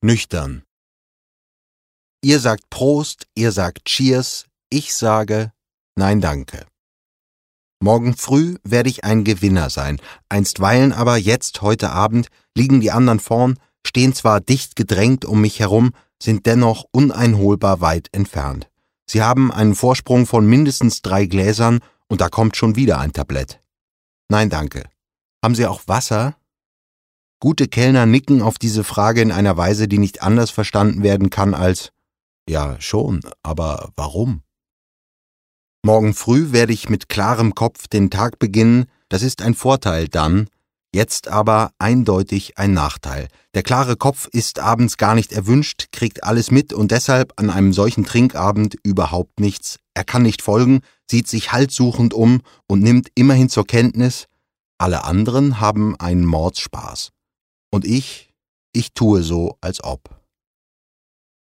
Nüchtern. Ihr sagt Prost, ihr sagt Cheers, ich sage Nein danke. Morgen früh werde ich ein Gewinner sein, einstweilen aber jetzt, heute Abend, liegen die anderen vorn, stehen zwar dicht gedrängt um mich herum, sind dennoch uneinholbar weit entfernt. Sie haben einen Vorsprung von mindestens drei Gläsern und da kommt schon wieder ein Tablett. Nein danke. Haben Sie auch Wasser? Gute Kellner nicken auf diese Frage in einer Weise, die nicht anders verstanden werden kann als Ja, schon, aber warum? Morgen früh werde ich mit klarem Kopf den Tag beginnen, das ist ein Vorteil dann, jetzt aber eindeutig ein Nachteil. Der klare Kopf ist abends gar nicht erwünscht, kriegt alles mit und deshalb an einem solchen Trinkabend überhaupt nichts. Er kann nicht folgen, sieht sich haltsuchend um und nimmt immerhin zur Kenntnis, alle anderen haben einen Mordspaß. Und ich, ich tue so, als ob.